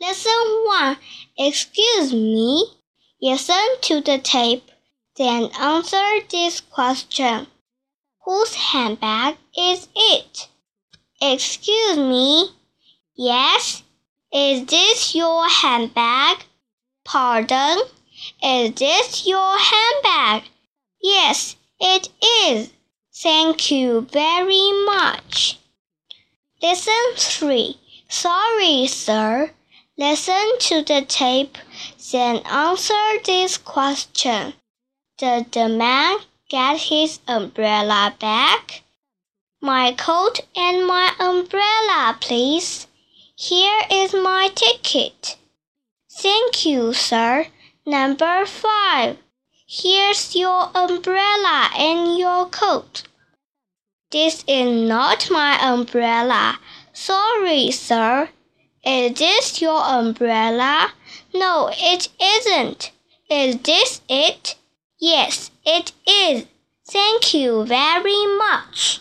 Lesson 1 Excuse me. Listen to the tape, then answer this question Whose handbag is it? Excuse me. Yes. Is this your handbag? Pardon? Is this your handbag? Yes, it is. Thank you very much. Lesson 3 Sorry, sir. Listen to the tape, then answer this question. Did the man get his umbrella back? My coat and my umbrella, please. Here is my ticket. Thank you, sir. Number five. Here's your umbrella and your coat. This is not my umbrella. Sorry, sir. Is this your umbrella? No, it isn't. Is this it? Yes, it is. Thank you very much.